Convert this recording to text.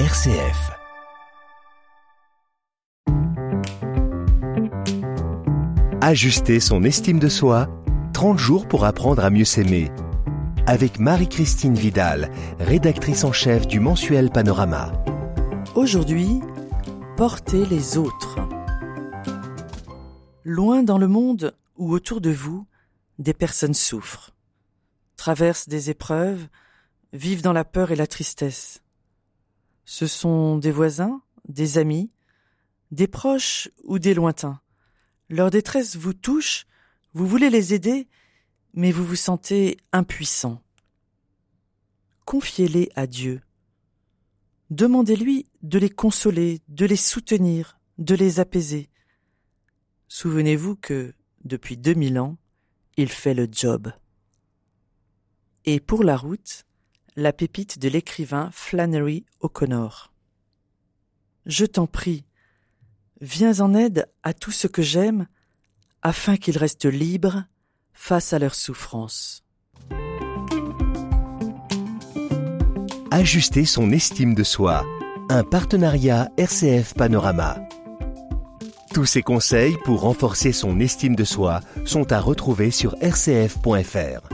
RCF. Ajuster son estime de soi, 30 jours pour apprendre à mieux s'aimer. Avec Marie-Christine Vidal, rédactrice en chef du mensuel Panorama. Aujourd'hui, portez les autres. Loin dans le monde ou autour de vous, des personnes souffrent, traversent des épreuves, vivent dans la peur et la tristesse. Ce sont des voisins, des amis, des proches ou des lointains. Leur détresse vous touche, vous voulez les aider, mais vous vous sentez impuissant. Confiez-les à Dieu. Demandez-lui de les consoler, de les soutenir, de les apaiser. Souvenez-vous que, depuis 2000 ans, il fait le job. Et pour la route, la pépite de l'écrivain Flannery O'Connor. Je t'en prie, viens en aide à tout ce que j'aime, afin qu'ils restent libres face à leurs souffrances. Ajuster son estime de soi. Un partenariat RCF Panorama. Tous ces conseils pour renforcer son estime de soi sont à retrouver sur rcf.fr.